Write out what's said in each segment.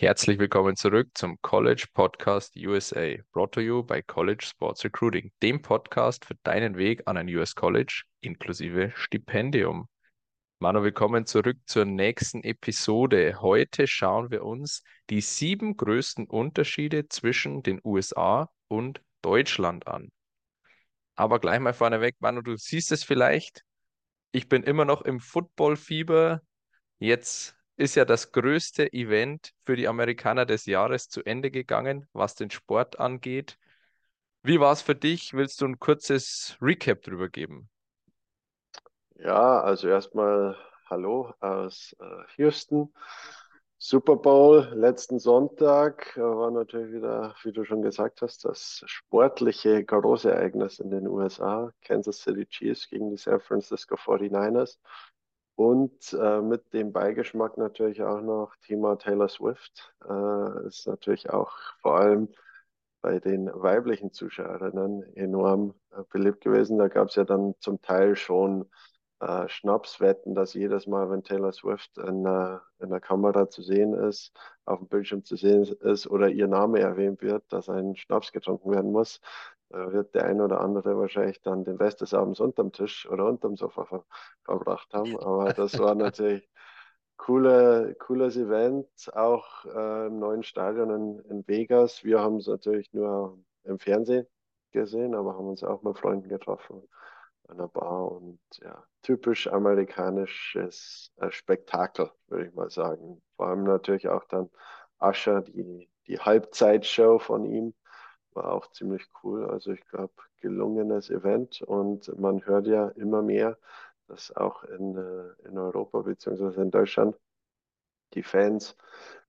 Herzlich willkommen zurück zum College Podcast USA, brought to you by College Sports Recruiting, dem Podcast für deinen Weg an ein US College inklusive Stipendium. Manu, willkommen zurück zur nächsten Episode. Heute schauen wir uns die sieben größten Unterschiede zwischen den USA und Deutschland an. Aber gleich mal vorneweg, Manu, du siehst es vielleicht. Ich bin immer noch im Football-Fieber. Jetzt ist ja das größte Event für die Amerikaner des Jahres zu Ende gegangen, was den Sport angeht. Wie war es für dich? Willst du ein kurzes Recap drüber geben? Ja, also erstmal Hallo aus äh, Houston. Super Bowl letzten Sonntag äh, war natürlich wieder, wie du schon gesagt hast, das sportliche Großereignis in den USA. Kansas City Chiefs gegen die San Francisco 49ers. Und äh, mit dem Beigeschmack natürlich auch noch Thema Taylor Swift. Äh, ist natürlich auch vor allem bei den weiblichen Zuschauerinnen enorm äh, beliebt gewesen. Da gab es ja dann zum Teil schon äh, Schnapswetten, dass jedes Mal, wenn Taylor Swift in, in der Kamera zu sehen ist, auf dem Bildschirm zu sehen ist oder ihr Name erwähnt wird, dass ein Schnaps getrunken werden muss, wird der eine oder andere wahrscheinlich dann den Rest des Abends unterm Tisch oder unterm Sofa ver verbracht haben. Aber das war natürlich coole, cooles Event, auch äh, im neuen Stadion in, in Vegas. Wir haben es natürlich nur im Fernsehen gesehen, aber haben uns auch mit Freunden getroffen an der Bar und ja, typisch amerikanisches äh, Spektakel, würde ich mal sagen. Vor allem natürlich auch dann Ascher, die, die Halbzeitshow von ihm war auch ziemlich cool. Also ich glaube, gelungenes Event und man hört ja immer mehr, dass auch in, äh, in Europa bzw. in Deutschland die Fans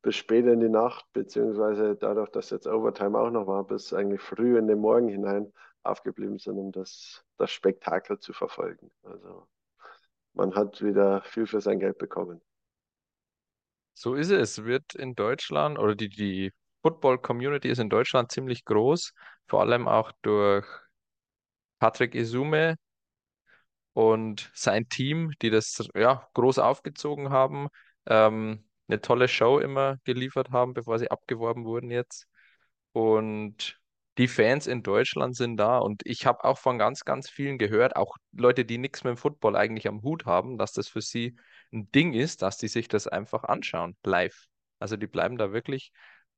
bis spät in die Nacht, beziehungsweise dadurch, dass jetzt Overtime auch noch war, bis eigentlich früh in den Morgen hinein aufgeblieben sind, um das, das Spektakel zu verfolgen. Also man hat wieder viel für sein Geld bekommen. So ist es. Wird in Deutschland oder die, die Football-Community ist in Deutschland ziemlich groß, vor allem auch durch Patrick Isume und sein Team, die das ja groß aufgezogen haben, ähm, eine tolle Show immer geliefert haben, bevor sie abgeworben wurden jetzt. Und die Fans in Deutschland sind da und ich habe auch von ganz, ganz vielen gehört, auch Leute, die nichts mit dem Football eigentlich am Hut haben, dass das für sie ein Ding ist, dass die sich das einfach anschauen, live. Also die bleiben da wirklich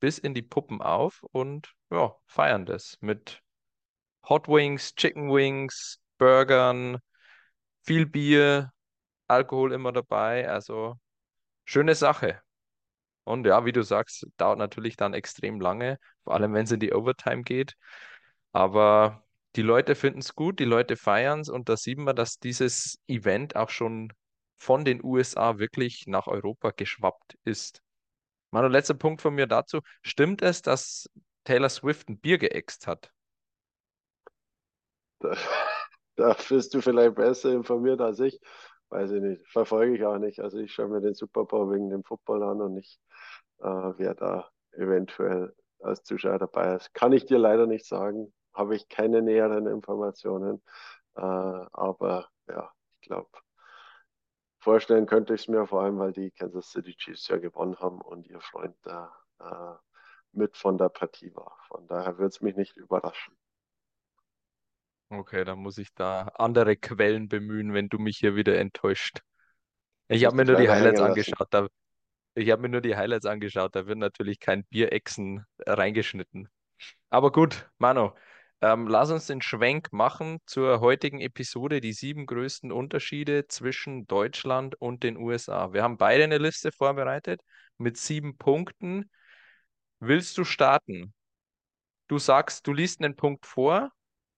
bis in die Puppen auf und ja, feiern das mit Hot Wings, Chicken Wings, Burgern, viel Bier, Alkohol immer dabei. Also schöne Sache. Und ja, wie du sagst, dauert natürlich dann extrem lange, vor allem wenn es in die Overtime geht. Aber die Leute finden es gut, die Leute feiern es und da sieht man, dass dieses Event auch schon von den USA wirklich nach Europa geschwappt ist. Manu, letzter Punkt von mir dazu. Stimmt es, dass Taylor Swift ein Bier geäxt hat? Da, da bist du vielleicht besser informiert als ich. Weiß ich nicht. Verfolge ich auch nicht. Also ich schaue mir den Super Bowl wegen dem Football an und nicht, äh, wer da eventuell als Zuschauer dabei ist. Kann ich dir leider nicht sagen. Habe ich keine näheren Informationen. Äh, aber ja, ich glaube, vorstellen könnte ich es mir vor allem, weil die Kansas City Chiefs ja gewonnen haben und ihr Freund da äh, mit von der Partie war. Von daher würde es mich nicht überraschen. Okay, dann muss ich da andere Quellen bemühen, wenn du mich hier wieder enttäuscht. Ich habe mir nur die Highlights angeschaut. Da, ich habe mir nur die Highlights angeschaut. Da wird natürlich kein Bierechsen reingeschnitten. Aber gut, Mano, ähm, lass uns den Schwenk machen zur heutigen Episode, die sieben größten Unterschiede zwischen Deutschland und den USA. Wir haben beide eine Liste vorbereitet mit sieben Punkten. Willst du starten? Du sagst, du liest einen Punkt vor,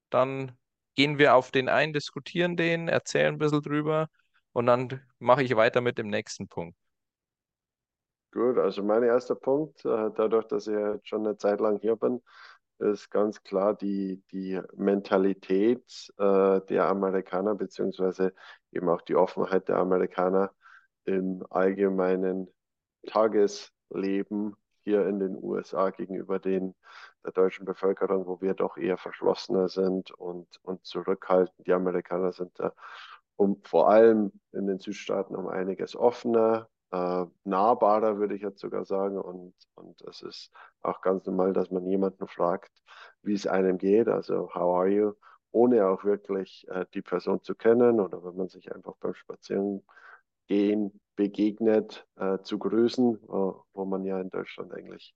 dann gehen wir auf den ein, diskutieren den, erzählen ein bisschen drüber und dann mache ich weiter mit dem nächsten Punkt. Gut, also mein erster Punkt, äh, dadurch, dass ich jetzt schon eine Zeit lang hier bin, ist ganz klar die, die Mentalität äh, der Amerikaner, beziehungsweise eben auch die Offenheit der Amerikaner im allgemeinen Tagesleben hier in den USA gegenüber den der deutschen Bevölkerung, wo wir doch eher verschlossener sind und, und zurückhaltend. Die Amerikaner sind da um, vor allem in den Südstaaten um einiges offener, äh, nahbarer, würde ich jetzt sogar sagen. Und, und es ist auch ganz normal, dass man jemanden fragt, wie es einem geht, also how are you, ohne auch wirklich äh, die Person zu kennen oder wenn man sich einfach beim Spazierengehen begegnet, äh, zu grüßen, wo, wo man ja in Deutschland eigentlich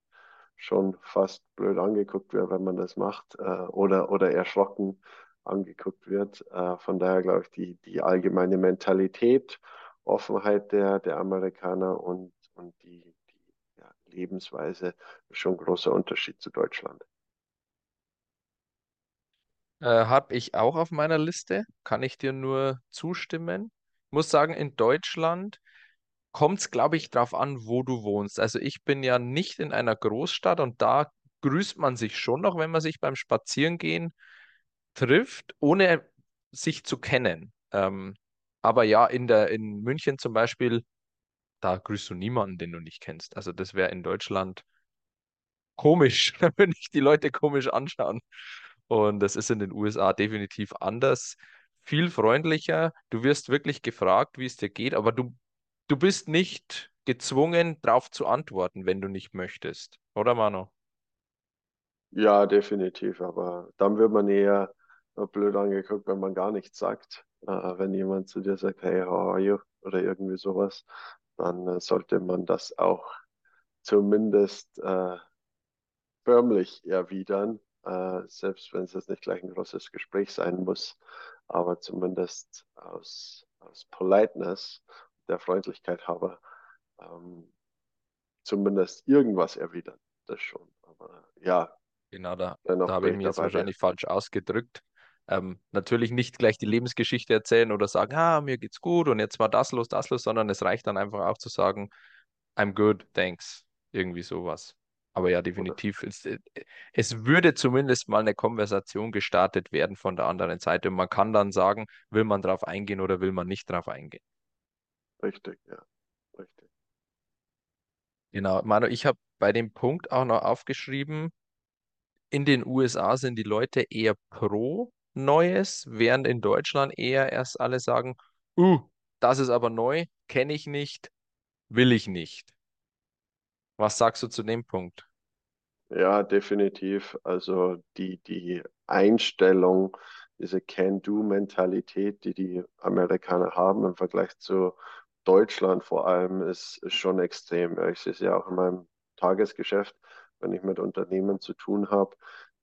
schon fast blöd angeguckt wird, wenn man das macht äh, oder, oder erschrocken angeguckt wird. Äh, von daher glaube ich, die, die allgemeine Mentalität, Offenheit der, der Amerikaner und, und die, die ja, Lebensweise schon ein großer Unterschied zu Deutschland. Äh, habe ich auch auf meiner Liste, kann ich dir nur zustimmen. Muss sagen, in Deutschland kommt es, glaube ich, darauf an, wo du wohnst. Also ich bin ja nicht in einer Großstadt und da grüßt man sich schon noch, wenn man sich beim Spazierengehen trifft, ohne sich zu kennen. Ähm, aber ja, in der, in München zum Beispiel, da grüßt du niemanden, den du nicht kennst. Also das wäre in Deutschland komisch, wenn ich die Leute komisch anschauen. Und das ist in den USA definitiv anders, viel freundlicher. Du wirst wirklich gefragt, wie es dir geht, aber du, du bist nicht gezwungen, darauf zu antworten, wenn du nicht möchtest. Oder, Mano? Ja, definitiv. Aber dann wird man eher blöd angeguckt, wenn man gar nichts sagt. Äh, wenn jemand zu dir sagt, hey, how are you? Oder irgendwie sowas, dann äh, sollte man das auch zumindest äh, förmlich erwidern, äh, selbst wenn es jetzt nicht gleich ein großes Gespräch sein muss, aber zumindest aus, aus Politeness, der Freundlichkeit habe, ähm, zumindest irgendwas erwidern. Das schon. Aber ja, Genau, da, da habe ich mich jetzt wahrscheinlich falsch ausgedrückt. Ähm, natürlich nicht gleich die Lebensgeschichte erzählen oder sagen, ah, mir geht's gut und jetzt war das los, das los, sondern es reicht dann einfach auch zu sagen, I'm good, thanks. Irgendwie sowas. Aber ja, definitiv. Es, äh, es würde zumindest mal eine Konversation gestartet werden von der anderen Seite. Und man kann dann sagen, will man drauf eingehen oder will man nicht drauf eingehen. Richtig, ja. Richtig. Genau. Manu, ich habe bei dem Punkt auch noch aufgeschrieben, in den USA sind die Leute eher pro Neues, während in Deutschland eher erst alle sagen, uh, das ist aber neu, kenne ich nicht, will ich nicht. Was sagst du zu dem Punkt? Ja, definitiv. Also die, die Einstellung, diese Can-Do-Mentalität, die die Amerikaner haben im Vergleich zu Deutschland vor allem, ist, ist schon extrem. Ich sehe es ja auch in meinem Tagesgeschäft, wenn ich mit Unternehmen zu tun habe,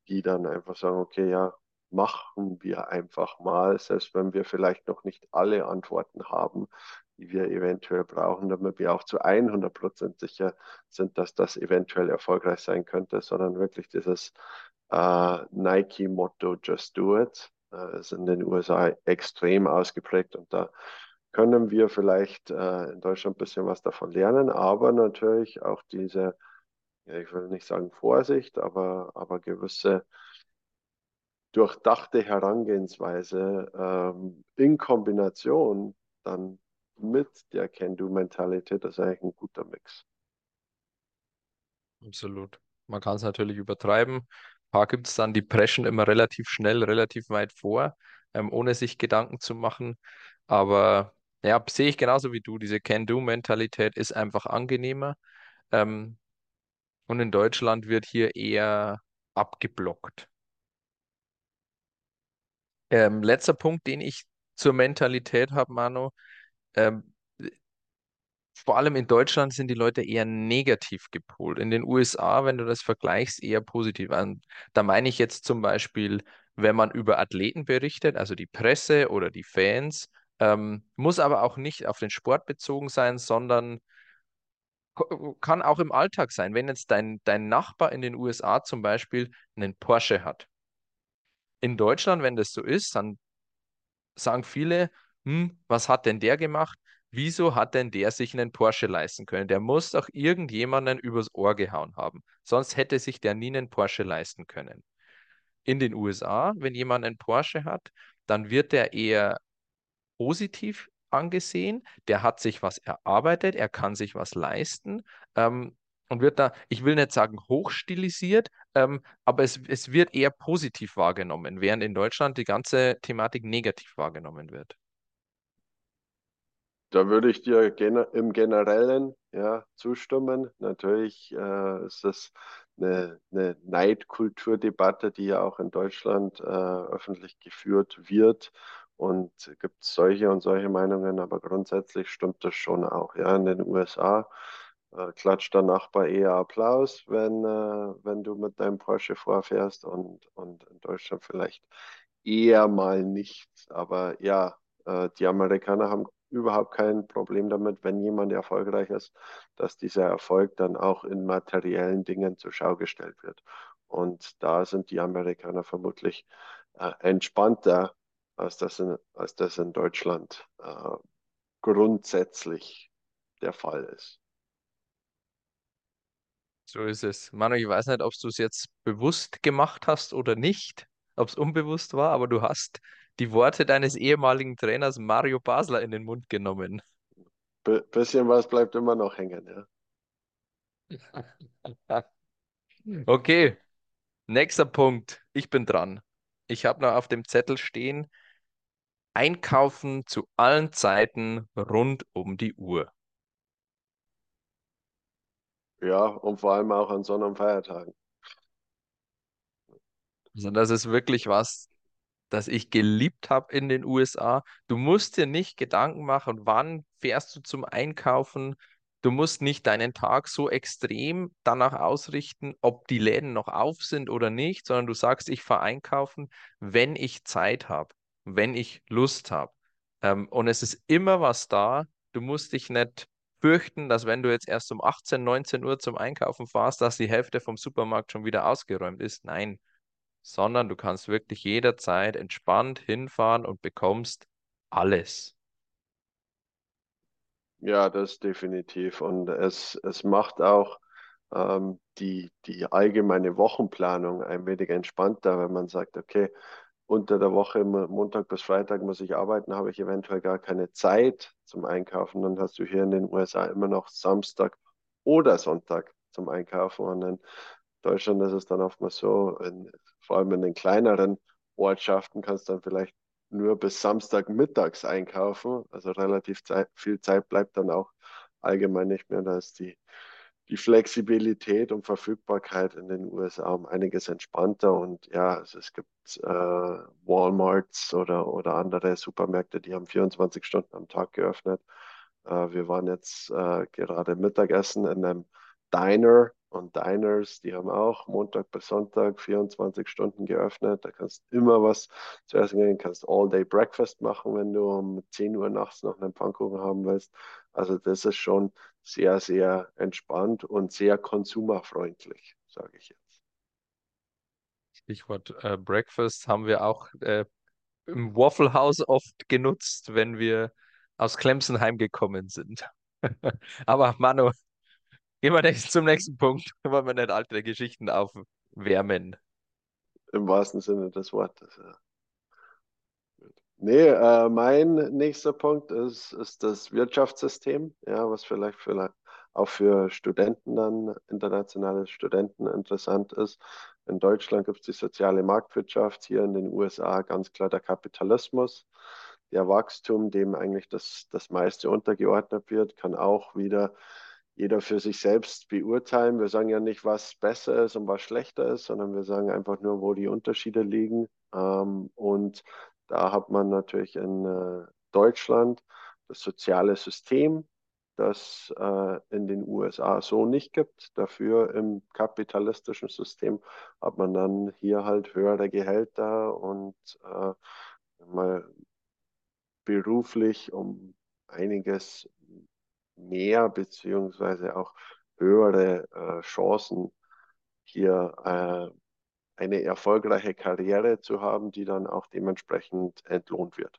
die dann einfach sagen, okay, ja, machen wir einfach mal, selbst wenn wir vielleicht noch nicht alle Antworten haben, die wir eventuell brauchen, damit wir auch zu 100 Prozent sicher sind, dass das eventuell erfolgreich sein könnte, sondern wirklich dieses äh, Nike-Motto Just Do It äh, ist in den USA extrem ausgeprägt und da können wir vielleicht äh, in Deutschland ein bisschen was davon lernen, aber natürlich auch diese, ja, ich will nicht sagen Vorsicht, aber, aber gewisse durchdachte Herangehensweise ähm, in Kombination dann mit der Can-Do-Mentalität, das ist eigentlich ein guter Mix. Absolut. Man kann es natürlich übertreiben. Ein paar gibt es dann, die preschen immer relativ schnell, relativ weit vor, ähm, ohne sich Gedanken zu machen. Aber ja, sehe ich genauso wie du. Diese Can-Do-Mentalität ist einfach angenehmer. Ähm, und in Deutschland wird hier eher abgeblockt. Ähm, letzter Punkt, den ich zur Mentalität habe, Manu. Ähm, vor allem in Deutschland sind die Leute eher negativ gepolt. In den USA, wenn du das vergleichst, eher positiv. Und da meine ich jetzt zum Beispiel, wenn man über Athleten berichtet, also die Presse oder die Fans, ähm, muss aber auch nicht auf den Sport bezogen sein, sondern kann auch im Alltag sein. Wenn jetzt dein, dein Nachbar in den USA zum Beispiel einen Porsche hat. In Deutschland, wenn das so ist, dann sagen viele, hm, was hat denn der gemacht? Wieso hat denn der sich einen Porsche leisten können? Der muss doch irgendjemanden übers Ohr gehauen haben. Sonst hätte sich der nie einen Porsche leisten können. In den USA, wenn jemand einen Porsche hat, dann wird er eher positiv angesehen. Der hat sich was erarbeitet, er kann sich was leisten. Ähm, und wird da, ich will nicht sagen hochstilisiert, ähm, aber es, es wird eher positiv wahrgenommen, während in Deutschland die ganze Thematik negativ wahrgenommen wird. Da würde ich dir im Generellen ja, zustimmen. Natürlich äh, ist das eine, eine Neidkulturdebatte, die ja auch in Deutschland äh, öffentlich geführt wird. Und gibt solche und solche Meinungen, aber grundsätzlich stimmt das schon auch. Ja, in den USA äh, klatscht der Nachbar eher Applaus, wenn, äh, wenn du mit deinem Porsche vorfährst und, und in Deutschland vielleicht eher mal nicht. Aber ja, äh, die Amerikaner haben überhaupt kein Problem damit, wenn jemand erfolgreich ist, dass dieser Erfolg dann auch in materiellen Dingen zur Schau gestellt wird. Und da sind die Amerikaner vermutlich äh, entspannter, als das in, als das in Deutschland äh, grundsätzlich der Fall ist. So ist es. Manu, ich weiß nicht, ob du es jetzt bewusst gemacht hast oder nicht, ob es unbewusst war, aber du hast die Worte deines ehemaligen Trainers Mario Basler in den Mund genommen. B bisschen was bleibt immer noch hängen, ja. okay, nächster Punkt. Ich bin dran. Ich habe noch auf dem Zettel stehen, einkaufen zu allen Zeiten rund um die Uhr. Ja, und vor allem auch an Sonn- und Feiertagen. Also das ist wirklich was, das ich geliebt habe in den USA. Du musst dir nicht Gedanken machen, wann fährst du zum Einkaufen. Du musst nicht deinen Tag so extrem danach ausrichten, ob die Läden noch auf sind oder nicht, sondern du sagst, ich fahre einkaufen, wenn ich Zeit habe, wenn ich Lust habe. Ähm, und es ist immer was da. Du musst dich nicht fürchten, dass wenn du jetzt erst um 18, 19 Uhr zum Einkaufen fährst, dass die Hälfte vom Supermarkt schon wieder ausgeräumt ist. Nein, sondern du kannst wirklich jederzeit entspannt hinfahren und bekommst alles. Ja, das definitiv. Und es, es macht auch ähm, die, die allgemeine Wochenplanung ein wenig entspannter, wenn man sagt, okay, unter der Woche, Montag bis Freitag muss ich arbeiten, habe ich eventuell gar keine Zeit zum Einkaufen. Dann hast du hier in den USA immer noch Samstag oder Sonntag zum Einkaufen. Und in Deutschland ist es dann oftmals so, in, vor allem in den kleineren Ortschaften kannst du dann vielleicht nur bis Samstag mittags einkaufen. Also relativ Zeit, viel Zeit bleibt dann auch allgemein nicht mehr. Da ist die die Flexibilität und Verfügbarkeit in den USA um einiges entspannter. Und ja, also es gibt äh, Walmarts oder, oder andere Supermärkte, die haben 24 Stunden am Tag geöffnet. Äh, wir waren jetzt äh, gerade Mittagessen in einem Diner und Diners, die haben auch Montag bis Sonntag 24 Stunden geöffnet. Da kannst du immer was zu essen gehen, kannst All-Day Breakfast machen, wenn du um 10 Uhr nachts noch einen Pfannkuchen haben willst. Also das ist schon sehr, sehr entspannt und sehr konsumerfreundlich, sage ich jetzt. Stichwort äh, Breakfast haben wir auch äh, im Waffle House oft genutzt, wenn wir aus Clemson heimgekommen sind. Aber Manu, gehen wir zum nächsten Punkt. Wollen wir nicht alte Geschichten aufwärmen? Im wahrsten Sinne des Wortes, ja. Nee, äh, mein nächster Punkt ist, ist das Wirtschaftssystem, ja, was vielleicht für, auch für Studenten dann, internationale Studenten interessant ist. In Deutschland gibt es die soziale Marktwirtschaft, hier in den USA ganz klar der Kapitalismus. Der Wachstum, dem eigentlich das, das meiste untergeordnet wird, kann auch wieder jeder für sich selbst beurteilen. Wir sagen ja nicht, was besser ist und was schlechter ist, sondern wir sagen einfach nur, wo die Unterschiede liegen. Ähm, und da hat man natürlich in äh, Deutschland das soziale System, das äh, in den USA so nicht gibt. Dafür im kapitalistischen System hat man dann hier halt höhere Gehälter und äh, mal beruflich um einiges mehr beziehungsweise auch höhere äh, Chancen hier äh, eine erfolgreiche Karriere zu haben, die dann auch dementsprechend entlohnt wird.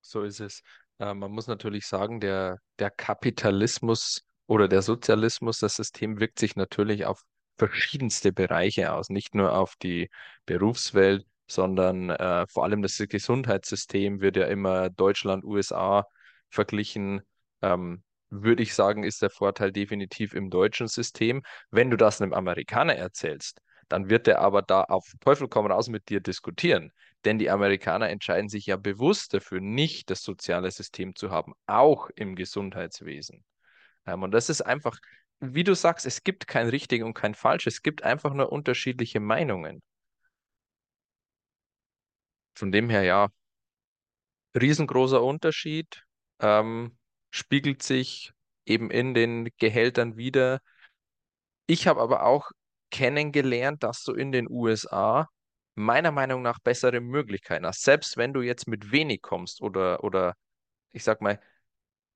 So ist es. Äh, man muss natürlich sagen, der, der Kapitalismus oder der Sozialismus, das System wirkt sich natürlich auf verschiedenste Bereiche aus, nicht nur auf die Berufswelt, sondern äh, vor allem das Gesundheitssystem wird ja immer Deutschland, USA verglichen. Ähm, würde ich sagen, ist der Vorteil definitiv im deutschen System. Wenn du das einem Amerikaner erzählst, dann wird er aber da auf Teufel komm raus mit dir diskutieren. Denn die Amerikaner entscheiden sich ja bewusst dafür, nicht das soziale System zu haben, auch im Gesundheitswesen. Ähm, und das ist einfach, wie du sagst, es gibt kein richtig und kein falsch, es gibt einfach nur unterschiedliche Meinungen. Von dem her, ja, riesengroßer Unterschied, ähm, spiegelt sich eben in den Gehältern wieder. Ich habe aber auch kennengelernt, dass du in den USA meiner Meinung nach bessere Möglichkeiten hast. Selbst wenn du jetzt mit wenig kommst oder, oder ich sag mal,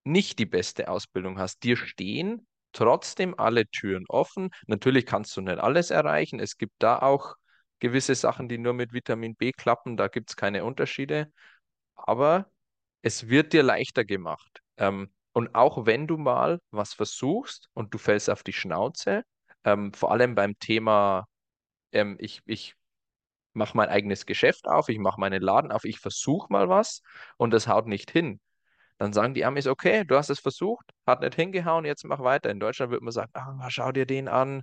nicht die beste Ausbildung hast, dir stehen trotzdem alle Türen offen. Natürlich kannst du nicht alles erreichen. Es gibt da auch gewisse Sachen, die nur mit Vitamin B klappen. Da gibt es keine Unterschiede. Aber es wird dir leichter gemacht. Ähm, und auch wenn du mal was versuchst und du fällst auf die Schnauze, ähm, vor allem beim Thema, ähm, ich, ich mache mein eigenes Geschäft auf, ich mache meinen Laden auf, ich versuche mal was und das haut nicht hin. Dann sagen die Amis, okay, du hast es versucht, hat nicht hingehauen, jetzt mach weiter. In Deutschland würde man sagen, ah, schau dir den an,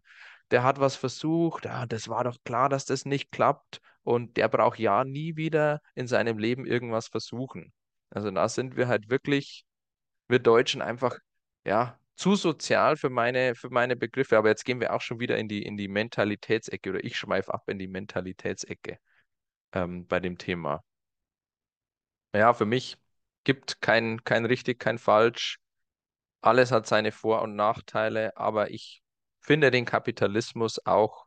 der hat was versucht, ah, das war doch klar, dass das nicht klappt und der braucht ja nie wieder in seinem Leben irgendwas versuchen. Also da sind wir halt wirklich, wir Deutschen einfach, ja, zu sozial für meine, für meine Begriffe. Aber jetzt gehen wir auch schon wieder in die, in die Mentalitätsecke oder ich schweife ab in die Mentalitätsecke ähm, bei dem Thema. Ja, für mich gibt kein, kein richtig, kein falsch. Alles hat seine Vor- und Nachteile, aber ich finde den Kapitalismus auch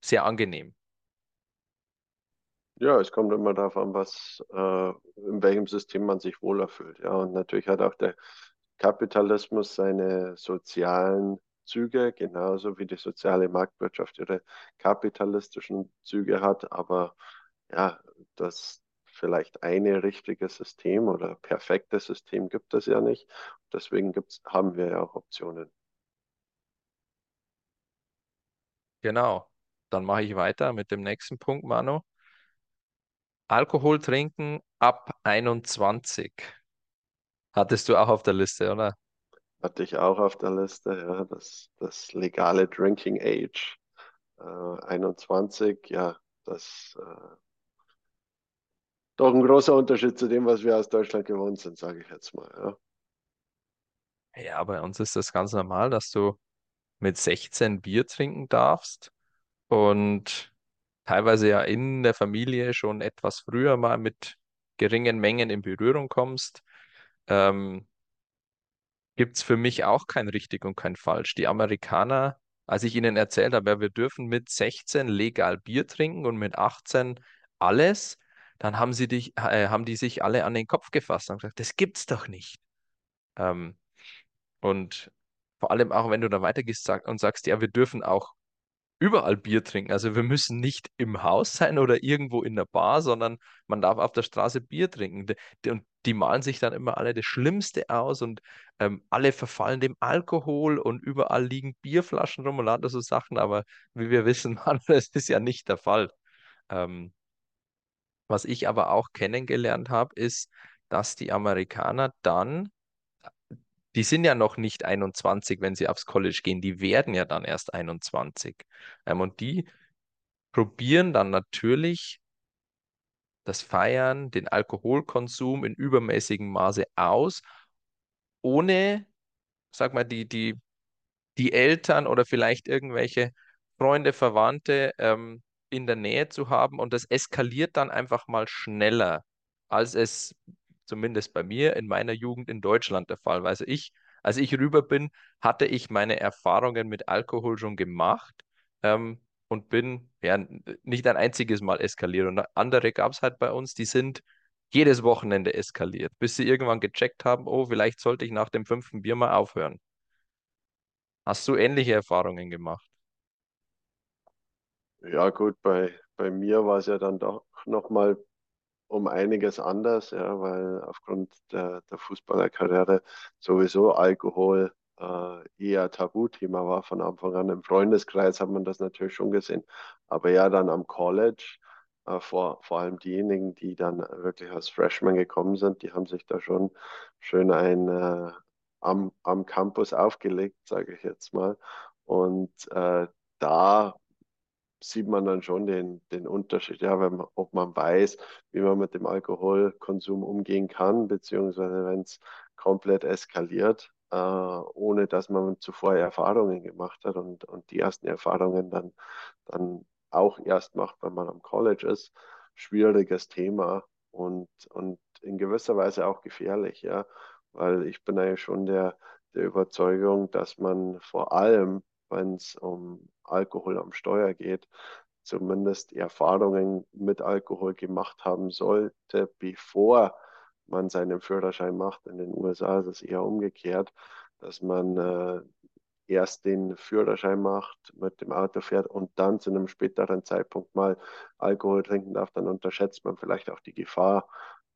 sehr angenehm. Ja, es kommt immer darauf an, was, äh, in welchem System man sich wohler fühlt. Ja, und natürlich hat auch der Kapitalismus seine sozialen Züge, genauso wie die soziale Marktwirtschaft ihre kapitalistischen Züge hat. Aber ja, das vielleicht eine richtige System oder perfekte System gibt es ja nicht. Deswegen gibt's, haben wir ja auch Optionen. Genau. Dann mache ich weiter mit dem nächsten Punkt, Manu. Alkohol trinken ab 21. Hattest du auch auf der Liste, oder? Hatte ich auch auf der Liste, ja, das, das legale Drinking Age. Äh, 21, ja, das äh, doch ein großer Unterschied zu dem, was wir aus Deutschland gewohnt sind, sage ich jetzt mal. Ja. Ja, bei uns ist das ganz normal, dass du mit 16 Bier trinken darfst und teilweise ja in der Familie schon etwas früher mal mit geringen Mengen in Berührung kommst. Ähm, gibt es für mich auch kein richtig und kein falsch. Die Amerikaner, als ich ihnen erzählt habe, ja, wir dürfen mit 16 legal Bier trinken und mit 18 alles, dann haben sie dich, äh, haben die sich alle an den Kopf gefasst und gesagt, das gibt's doch nicht. Ähm, und vor allem auch, wenn du da weitergehst und sagst, ja, wir dürfen auch überall Bier trinken. Also wir müssen nicht im Haus sein oder irgendwo in der Bar, sondern man darf auf der Straße Bier trinken. Und die malen sich dann immer alle das Schlimmste aus und ähm, alle verfallen dem Alkohol und überall liegen Bierflaschen rum und lauter so Sachen. Aber wie wir wissen, Mann, das ist ja nicht der Fall. Ähm, was ich aber auch kennengelernt habe, ist, dass die Amerikaner dann, die sind ja noch nicht 21, wenn sie aufs College gehen, die werden ja dann erst 21. Ähm, und die probieren dann natürlich das Feiern, den Alkoholkonsum in übermäßigem Maße aus, ohne, sag mal, die, die, die Eltern oder vielleicht irgendwelche Freunde, Verwandte ähm, in der Nähe zu haben. Und das eskaliert dann einfach mal schneller, als es zumindest bei mir in meiner Jugend in Deutschland der Fall. Also ich, als ich rüber bin, hatte ich meine Erfahrungen mit Alkohol schon gemacht. Ähm, und bin ja nicht ein einziges Mal eskaliert. Und andere gab es halt bei uns, die sind jedes Wochenende eskaliert, bis sie irgendwann gecheckt haben, oh, vielleicht sollte ich nach dem fünften Bier mal aufhören. Hast du ähnliche Erfahrungen gemacht? Ja, gut, bei, bei mir war es ja dann doch nochmal um einiges anders, ja, weil aufgrund der, der Fußballerkarriere sowieso Alkohol äh, eher Tabuthema war von Anfang an. Im Freundeskreis hat man das natürlich schon gesehen. Aber ja, dann am College, äh, vor, vor allem diejenigen, die dann wirklich als Freshman gekommen sind, die haben sich da schon schön ein äh, am, am Campus aufgelegt, sage ich jetzt mal. Und äh, da sieht man dann schon den, den Unterschied, ja, wenn man, ob man weiß, wie man mit dem Alkoholkonsum umgehen kann, beziehungsweise wenn es komplett eskaliert, äh, ohne dass man zuvor Erfahrungen gemacht hat und, und die ersten Erfahrungen dann, dann auch erst macht, wenn man am College ist. Schwieriges Thema und, und in gewisser Weise auch gefährlich, ja, weil ich bin eigentlich schon der, der Überzeugung, dass man vor allem, wenn es um Alkohol am Steuer geht, zumindest Erfahrungen mit Alkohol gemacht haben sollte, bevor man seinen Führerschein macht. In den USA ist es eher umgekehrt, dass man äh, erst den Führerschein macht, mit dem Auto fährt und dann zu einem späteren Zeitpunkt mal Alkohol trinken darf, dann unterschätzt man vielleicht auch die Gefahr,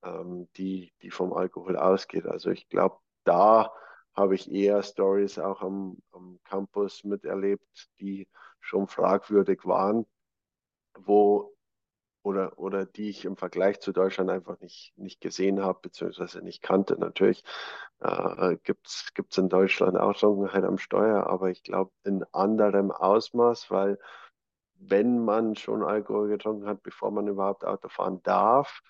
ähm, die, die vom Alkohol ausgeht. Also ich glaube, da habe ich eher Stories auch am, am Campus miterlebt, die schon fragwürdig waren, wo oder, oder die ich im Vergleich zu Deutschland einfach nicht, nicht gesehen habe, beziehungsweise nicht kannte. Natürlich äh, gibt es in Deutschland auch Trunkenheit am Steuer, aber ich glaube in anderem Ausmaß, weil wenn man schon Alkohol getrunken hat, bevor man überhaupt Auto fahren darf,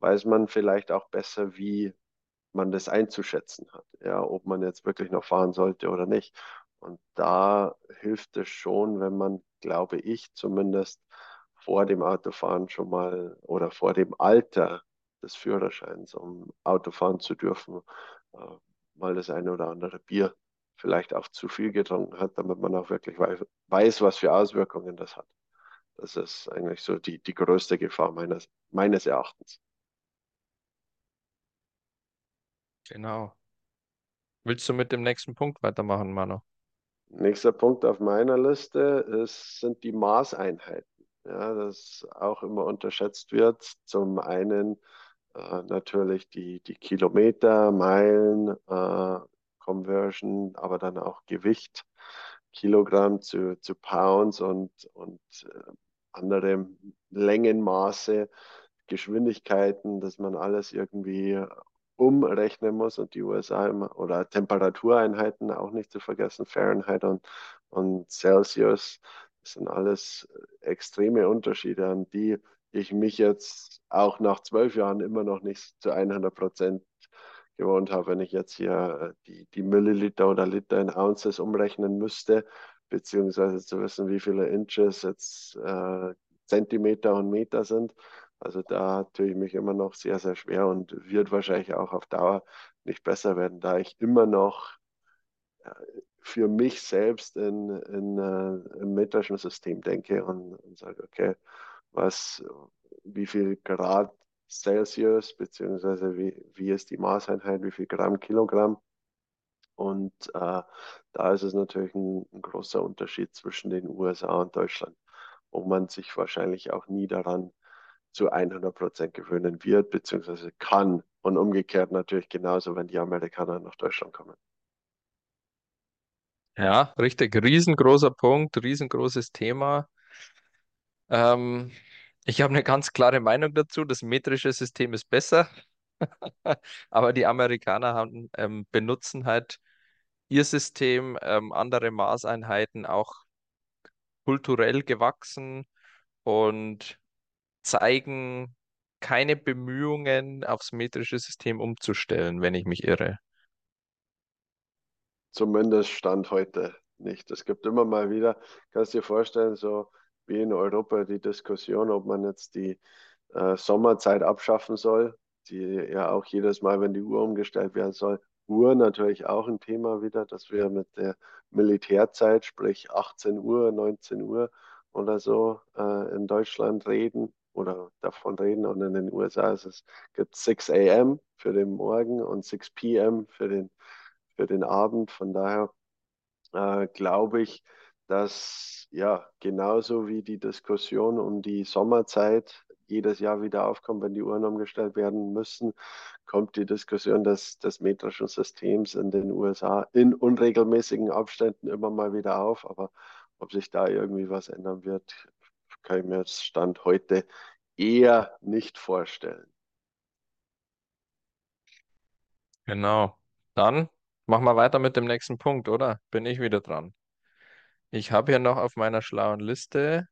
weiß man vielleicht auch besser, wie man das einzuschätzen hat, ja, ob man jetzt wirklich noch fahren sollte oder nicht. Und da hilft es schon, wenn man, glaube ich, zumindest vor dem Autofahren schon mal oder vor dem Alter des Führerscheins, um Autofahren zu dürfen, äh, mal das eine oder andere Bier vielleicht auch zu viel getrunken hat, damit man auch wirklich weiß, was für Auswirkungen das hat. Das ist eigentlich so die, die größte Gefahr meines, meines Erachtens. Genau. Willst du mit dem nächsten Punkt weitermachen, Manu? Nächster Punkt auf meiner Liste ist, sind die Maßeinheiten. Ja, das auch immer unterschätzt wird. Zum einen äh, natürlich die, die Kilometer, Meilen, äh, Conversion, aber dann auch Gewicht, Kilogramm zu, zu Pounds und, und äh, andere Längenmaße, Geschwindigkeiten, dass man alles irgendwie umrechnen muss und die USA immer, oder Temperatureinheiten auch nicht zu vergessen, Fahrenheit und, und Celsius, das sind alles extreme Unterschiede, an die ich mich jetzt auch nach zwölf Jahren immer noch nicht zu 100 Prozent gewohnt habe, wenn ich jetzt hier die, die Milliliter oder Liter in Ounces umrechnen müsste, beziehungsweise zu wissen, wie viele Inches jetzt äh, Zentimeter und Meter sind. Also da tue ich mich immer noch sehr, sehr schwer und wird wahrscheinlich auch auf Dauer nicht besser werden, da ich immer noch äh, für mich selbst in, in, uh, im metrischen System denke und, und sage, okay, was, wie viel Grad Celsius, beziehungsweise wie, wie ist die Maßeinheit, wie viel Gramm, Kilogramm. Und äh, da ist es natürlich ein, ein, großer Unterschied zwischen den USA und Deutschland, wo man sich wahrscheinlich auch nie daran zu 100 Prozent gewöhnen wird, beziehungsweise kann. Und umgekehrt natürlich genauso, wenn die Amerikaner nach Deutschland kommen. Ja, richtig. Riesengroßer Punkt, riesengroßes Thema. Ähm, ich habe eine ganz klare Meinung dazu. Das metrische System ist besser, aber die Amerikaner haben, ähm, benutzen halt ihr System, ähm, andere Maßeinheiten, auch kulturell gewachsen und zeigen keine Bemühungen, aufs metrische System umzustellen, wenn ich mich irre. Zumindest Stand heute nicht. Es gibt immer mal wieder, kannst du dir vorstellen, so wie in Europa die Diskussion, ob man jetzt die äh, Sommerzeit abschaffen soll, die ja auch jedes Mal, wenn die Uhr umgestellt werden soll, Uhr natürlich auch ein Thema wieder, dass wir mit der Militärzeit, sprich 18 Uhr, 19 Uhr oder so äh, in Deutschland reden oder davon reden. Und in den USA ist es, gibt 6 a.m. für den Morgen und 6 p.m. für den, für den Abend. Von daher äh, glaube ich, dass ja genauso wie die Diskussion um die Sommerzeit jedes Jahr wieder aufkommt, wenn die Uhren umgestellt werden müssen, kommt die Diskussion des, des metrischen Systems in den USA in unregelmäßigen Abständen immer mal wieder auf. Aber ob sich da irgendwie was ändern wird, kann ich mir jetzt Stand heute eher nicht vorstellen. Genau. Dann machen wir weiter mit dem nächsten Punkt, oder? Bin ich wieder dran. Ich habe hier noch auf meiner schlauen Liste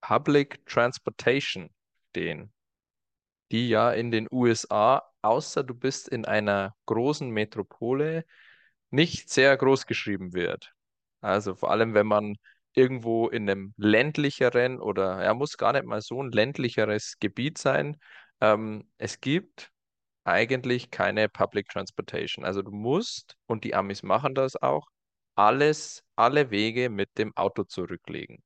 Public Transportation stehen, die ja in den USA, außer du bist in einer großen Metropole, nicht sehr groß geschrieben wird. Also vor allem, wenn man irgendwo in einem ländlicheren oder ja, muss gar nicht mal so ein ländlicheres Gebiet sein. Ähm, es gibt eigentlich keine Public Transportation. Also du musst, und die Amis machen das auch, alles, alle Wege mit dem Auto zurücklegen.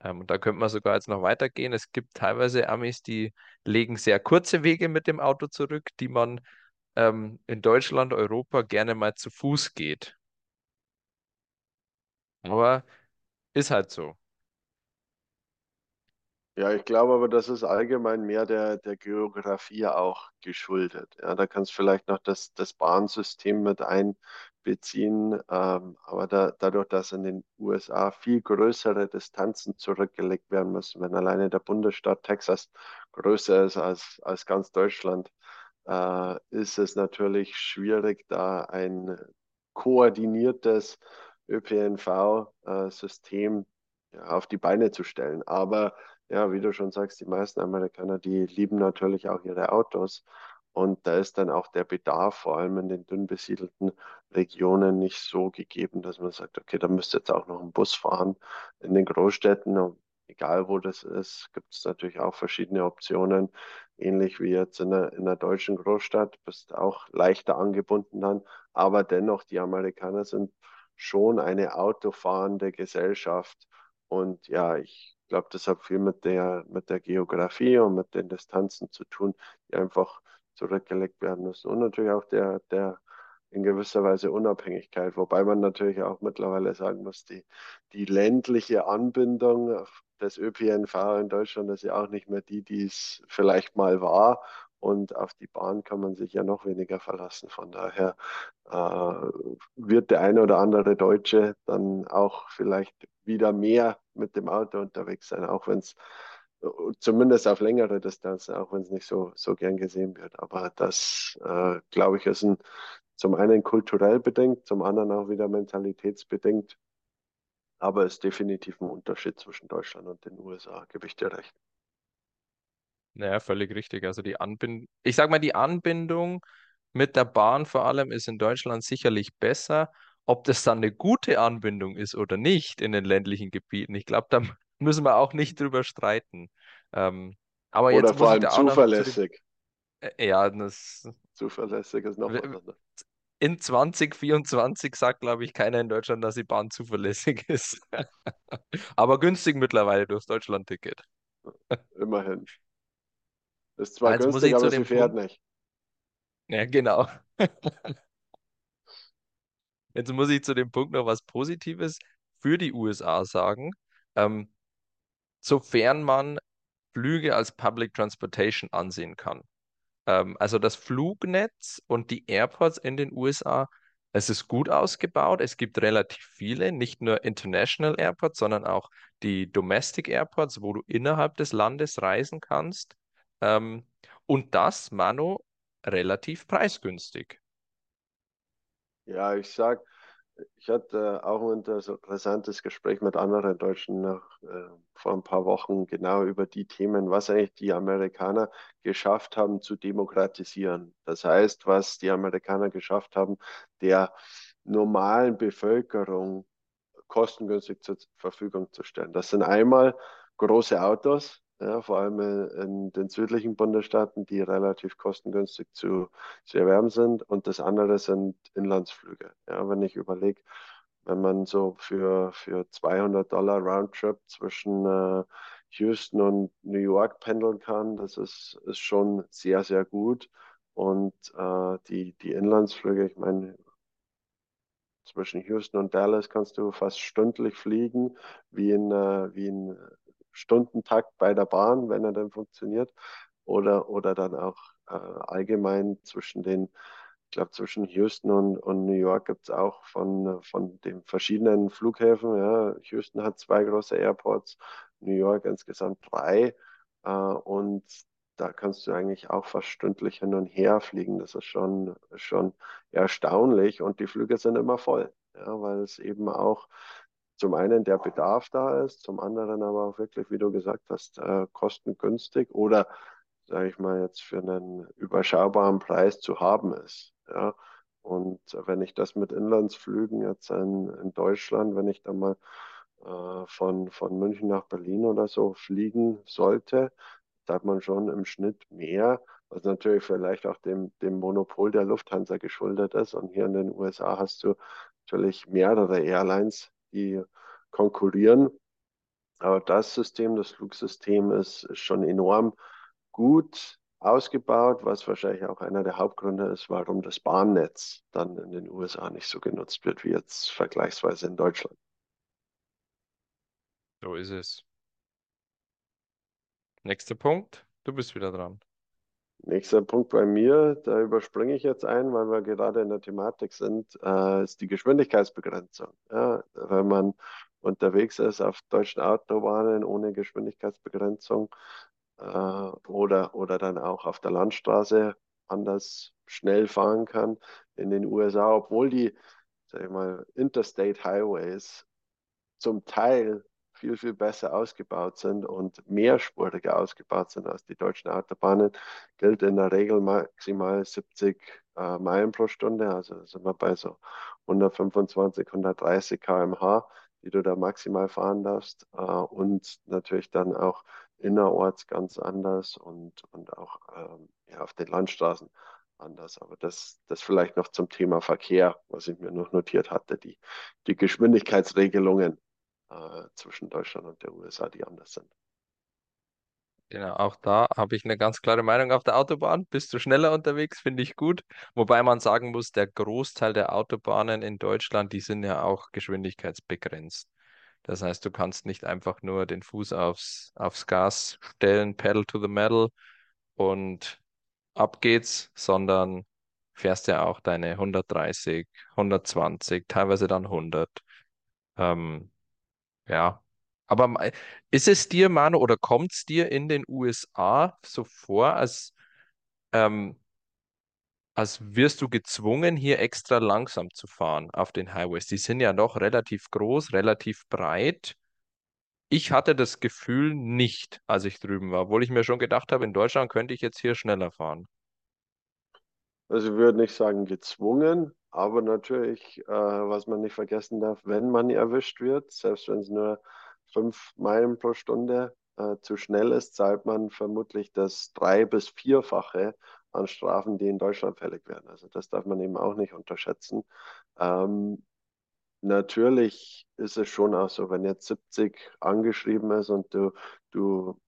Ähm, und da könnte man sogar jetzt noch weitergehen. Es gibt teilweise Amis, die legen sehr kurze Wege mit dem Auto zurück, die man ähm, in Deutschland, Europa gerne mal zu Fuß geht. Aber ist halt so. Ja, ich glaube aber, das ist allgemein mehr der, der Geografie auch geschuldet. Ja, da kannst du vielleicht noch das, das Bahnsystem mit einbeziehen, ähm, aber da, dadurch, dass in den USA viel größere Distanzen zurückgelegt werden müssen, wenn alleine der Bundesstaat Texas größer ist als, als ganz Deutschland, äh, ist es natürlich schwierig, da ein koordiniertes ÖPNV-System ja, auf die Beine zu stellen. Aber ja, wie du schon sagst, die meisten Amerikaner, die lieben natürlich auch ihre Autos. Und da ist dann auch der Bedarf, vor allem in den dünn besiedelten Regionen, nicht so gegeben, dass man sagt, okay, da müsste jetzt auch noch ein Bus fahren. In den Großstädten, egal wo das ist, gibt es natürlich auch verschiedene Optionen. Ähnlich wie jetzt in einer, in einer deutschen Großstadt, bist auch leichter angebunden dann. Aber dennoch, die Amerikaner sind schon eine autofahrende Gesellschaft. Und ja, ich glaube, das hat viel mit der, mit der Geografie und mit den Distanzen zu tun, die einfach zurückgelegt werden müssen. Und natürlich auch der, der in gewisser Weise Unabhängigkeit, wobei man natürlich auch mittlerweile sagen muss, die, die ländliche Anbindung des ÖPNV in Deutschland ist ja auch nicht mehr die, die es vielleicht mal war. Und auf die Bahn kann man sich ja noch weniger verlassen. Von daher äh, wird der eine oder andere Deutsche dann auch vielleicht wieder mehr mit dem Auto unterwegs sein, auch wenn es zumindest auf längere Distanz, auch wenn es nicht so, so gern gesehen wird. Aber das, äh, glaube ich, ist ein, zum einen kulturell bedingt, zum anderen auch wieder mentalitätsbedingt. Aber es ist definitiv ein Unterschied zwischen Deutschland und den USA, gebe ich dir recht. Naja, völlig richtig. Also die Anbindung, ich sag mal, die Anbindung mit der Bahn vor allem ist in Deutschland sicherlich besser. Ob das dann eine gute Anbindung ist oder nicht in den ländlichen Gebieten, ich glaube, da müssen wir auch nicht drüber streiten. Ähm, aber Oder jetzt vor allem noch zu zuverlässig. äh, ja, das, Zuverlässig ist noch was anderes. in 2024 sagt, glaube ich, keiner in Deutschland, dass die Bahn zuverlässig ist. Aber günstig mittlerweile durchs Deutschland-Ticket. Immerhin. Ist zwar Jetzt muss günstig, ich zu aber sie dem fährt Punkt, nicht. ja, genau. Jetzt muss ich zu dem Punkt noch was Positives für die USA sagen. Ähm, sofern man Flüge als Public Transportation ansehen kann. Ähm, also das Flugnetz und die Airports in den USA, es ist gut ausgebaut. Es gibt relativ viele, nicht nur International Airports, sondern auch die Domestic Airports, wo du innerhalb des Landes reisen kannst. Ähm, und das, Manu, relativ preisgünstig. Ja, ich sag, ich hatte auch ein interessantes Gespräch mit anderen Deutschen nach, äh, vor ein paar Wochen genau über die Themen, was eigentlich die Amerikaner geschafft haben zu demokratisieren. Das heißt, was die Amerikaner geschafft haben, der normalen Bevölkerung kostengünstig zur Verfügung zu stellen. Das sind einmal große Autos, ja, vor allem in den südlichen Bundesstaaten, die relativ kostengünstig zu, zu erwerben sind. Und das andere sind Inlandsflüge. Ja, wenn ich überlege, wenn man so für, für 200 Dollar Roundtrip zwischen äh, Houston und New York pendeln kann, das ist, ist schon sehr, sehr gut. Und äh, die, die Inlandsflüge, ich meine, zwischen Houston und Dallas kannst du fast stündlich fliegen, wie in, äh, wie in Stundentakt bei der Bahn, wenn er dann funktioniert. Oder, oder dann auch äh, allgemein zwischen den, ich glaube, zwischen Houston und, und New York gibt es auch von, von den verschiedenen Flughäfen. Ja. Houston hat zwei große Airports, New York insgesamt drei. Äh, und da kannst du eigentlich auch fast stündlich hin und her fliegen. Das ist schon, schon erstaunlich und die Flüge sind immer voll, ja, weil es eben auch zum einen der Bedarf da ist, zum anderen aber auch wirklich, wie du gesagt hast, äh, kostengünstig oder, sage ich mal, jetzt für einen überschaubaren Preis zu haben ist. Ja. Und wenn ich das mit Inlandsflügen jetzt in, in Deutschland, wenn ich da mal äh, von, von München nach Berlin oder so fliegen sollte, da hat man schon im Schnitt mehr, was natürlich vielleicht auch dem, dem Monopol der Lufthansa geschuldet ist. Und hier in den USA hast du natürlich mehrere Airlines, die konkurrieren. Aber das System, das Flugsystem ist, ist schon enorm gut ausgebaut, was wahrscheinlich auch einer der Hauptgründe ist, warum das Bahnnetz dann in den USA nicht so genutzt wird wie jetzt vergleichsweise in Deutschland. So ist es. Nächster Punkt. Du bist wieder dran. Nächster Punkt bei mir, da überspringe ich jetzt ein, weil wir gerade in der Thematik sind, äh, ist die Geschwindigkeitsbegrenzung. Ja, wenn man unterwegs ist auf deutschen Autobahnen ohne Geschwindigkeitsbegrenzung äh, oder, oder dann auch auf der Landstraße anders schnell fahren kann in den USA, obwohl die, sag ich mal, Interstate Highways zum Teil viel, viel besser ausgebaut sind und mehrspuriger ausgebaut sind als die deutschen Autobahnen, gilt in der Regel maximal 70 äh, Meilen pro Stunde. Also sind wir bei so 125, 130 km/h, die du da maximal fahren darfst. Äh, und natürlich dann auch innerorts ganz anders und, und auch ähm, ja, auf den Landstraßen anders. Aber das, das vielleicht noch zum Thema Verkehr, was ich mir noch notiert hatte, die, die Geschwindigkeitsregelungen zwischen Deutschland und der USA, die anders sind. Genau, auch da habe ich eine ganz klare Meinung auf der Autobahn. Bist du schneller unterwegs, finde ich gut. Wobei man sagen muss, der Großteil der Autobahnen in Deutschland, die sind ja auch geschwindigkeitsbegrenzt. Das heißt, du kannst nicht einfach nur den Fuß aufs, aufs Gas stellen, Pedal to the Metal und ab geht's, sondern fährst ja auch deine 130, 120, teilweise dann 100. Ähm, ja, aber ist es dir, Manu, oder kommt es dir in den USA so vor, als, ähm, als wirst du gezwungen, hier extra langsam zu fahren auf den Highways? Die sind ja doch relativ groß, relativ breit. Ich hatte das Gefühl nicht, als ich drüben war, obwohl ich mir schon gedacht habe, in Deutschland könnte ich jetzt hier schneller fahren. Also ich würde nicht sagen gezwungen, aber natürlich, äh, was man nicht vergessen darf, wenn man erwischt wird, selbst wenn es nur fünf Meilen pro Stunde äh, zu schnell ist, zahlt man vermutlich das drei- bis vierfache an Strafen, die in Deutschland fällig werden. Also das darf man eben auch nicht unterschätzen. Ähm, natürlich ist es schon auch so, wenn jetzt 70 angeschrieben ist und du, du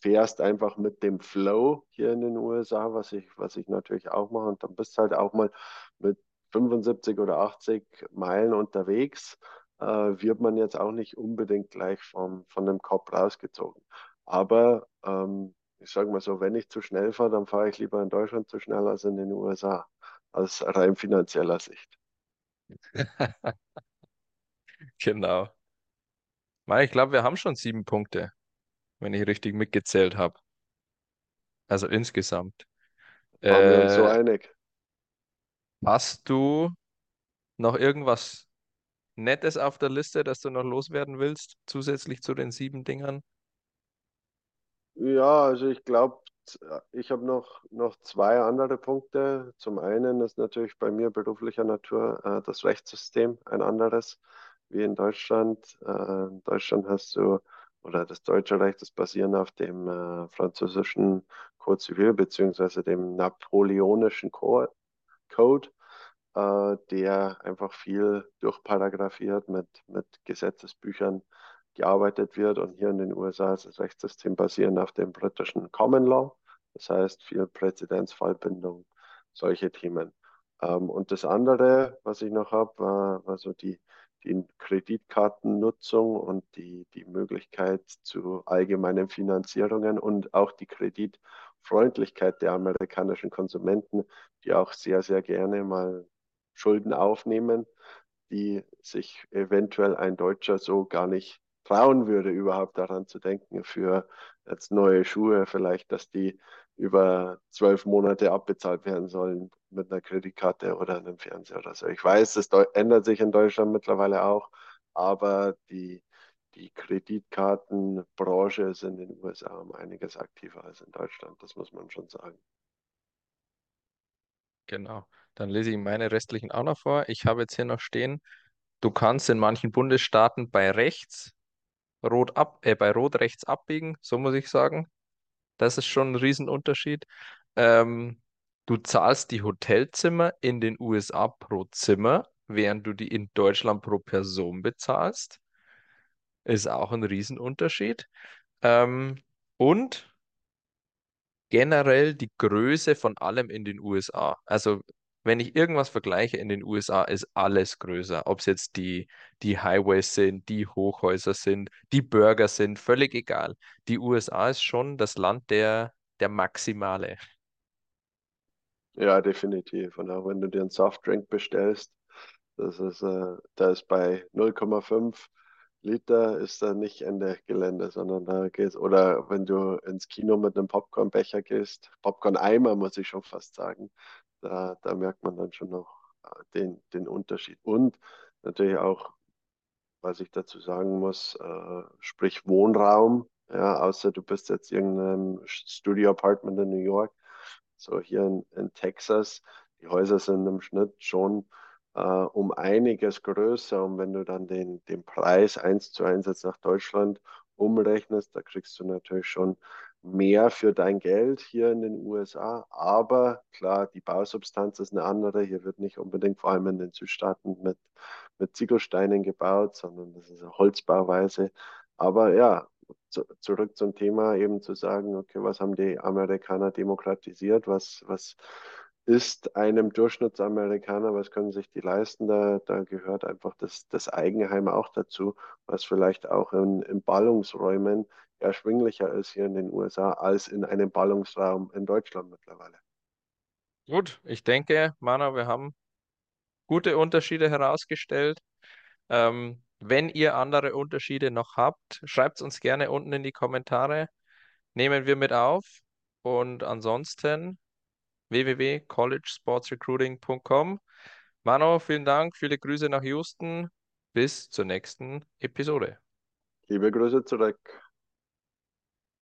fährst einfach mit dem Flow hier in den USA, was ich, was ich natürlich auch mache. Und dann bist du halt auch mal mit 75 oder 80 Meilen unterwegs, äh, wird man jetzt auch nicht unbedingt gleich vom, von dem Kopf rausgezogen. Aber ähm, ich sage mal so, wenn ich zu schnell fahre, dann fahre ich lieber in Deutschland zu schnell als in den USA, aus rein finanzieller Sicht. Genau. Ich glaube, wir haben schon sieben Punkte, wenn ich richtig mitgezählt habe. Also insgesamt. Waren wir uns so Äh, einig? hast du noch irgendwas Nettes auf der Liste, das du noch loswerden willst, zusätzlich zu den sieben Dingern? Ja, also ich glaube, ich habe noch, noch zwei andere Punkte. Zum einen ist natürlich bei mir beruflicher Natur äh, das Rechtssystem ein anderes wie in Deutschland. Äh, in Deutschland hast du, oder das deutsche Recht ist basierend auf dem äh, französischen Code Civil beziehungsweise dem napoleonischen Co Code, äh, der einfach viel durchparagraphiert mit, mit Gesetzesbüchern gearbeitet wird. Und hier in den USA ist das Rechtssystem basierend auf dem britischen Common Law. Das heißt, viel Präzedenzfallbindung, solche Themen. Ähm, und das andere, was ich noch habe, war, war so die, die Kreditkartennutzung und die, die Möglichkeit zu allgemeinen Finanzierungen und auch die Kreditfreundlichkeit der amerikanischen Konsumenten, die auch sehr, sehr gerne mal Schulden aufnehmen, die sich eventuell ein Deutscher so gar nicht trauen würde, überhaupt daran zu denken, für jetzt neue Schuhe vielleicht, dass die über zwölf Monate abbezahlt werden sollen mit einer Kreditkarte oder einem Fernseher oder so. Ich weiß, das ändert sich in Deutschland mittlerweile auch, aber die, die Kreditkartenbranche ist in den USA um einiges aktiver als in Deutschland, das muss man schon sagen. Genau. Dann lese ich meine restlichen auch noch vor. Ich habe jetzt hier noch stehen, du kannst in manchen Bundesstaaten bei rechts rot ab, äh, bei rot rechts abbiegen, so muss ich sagen. Das ist schon ein Riesenunterschied. Ähm, du zahlst die Hotelzimmer in den USA pro Zimmer, während du die in Deutschland pro Person bezahlst. Ist auch ein Riesenunterschied. Ähm, und generell die Größe von allem in den USA. Also wenn ich irgendwas vergleiche in den USA, ist alles größer. Ob es jetzt die, die Highways sind, die Hochhäuser sind, die Burger sind, völlig egal. Die USA ist schon das Land der, der Maximale. Ja, definitiv. Und auch wenn du dir einen Softdrink bestellst, das ist, äh, da ist bei 0,5 Liter ist da nicht Ende Gelände, sondern da geht's, oder wenn du ins Kino mit einem Popcornbecher gehst, Popcorn-Eimer muss ich schon fast sagen, da, da merkt man dann schon noch äh, den, den Unterschied. Und natürlich auch, was ich dazu sagen muss, äh, sprich Wohnraum, ja, außer du bist jetzt irgendein Studio-Apartment in New York, so hier in, in Texas, die Häuser sind im Schnitt schon äh, um einiges größer. Und wenn du dann den, den Preis eins zu eins jetzt nach Deutschland umrechnest, da kriegst du natürlich schon mehr für dein Geld hier in den USA. Aber klar, die Bausubstanz ist eine andere. Hier wird nicht unbedingt, vor allem in den Südstaaten, mit, mit Ziegelsteinen gebaut, sondern das ist eine Holzbauweise. Aber ja, zu, zurück zum Thema, eben zu sagen, okay, was haben die Amerikaner demokratisiert? Was, was ist einem Durchschnittsamerikaner, was können sich die leisten? Da, da gehört einfach das, das Eigenheim auch dazu, was vielleicht auch in, in Ballungsräumen erschwinglicher ist hier in den USA als in einem Ballungsraum in Deutschland mittlerweile. Gut, ich denke, Mana, wir haben gute Unterschiede herausgestellt. Ähm, wenn ihr andere Unterschiede noch habt, schreibt es uns gerne unten in die Kommentare. Nehmen wir mit auf. Und ansonsten www.collegesportsrecruiting.com. Mano, vielen Dank, viele Grüße nach Houston. Bis zur nächsten Episode. Liebe Grüße zurück.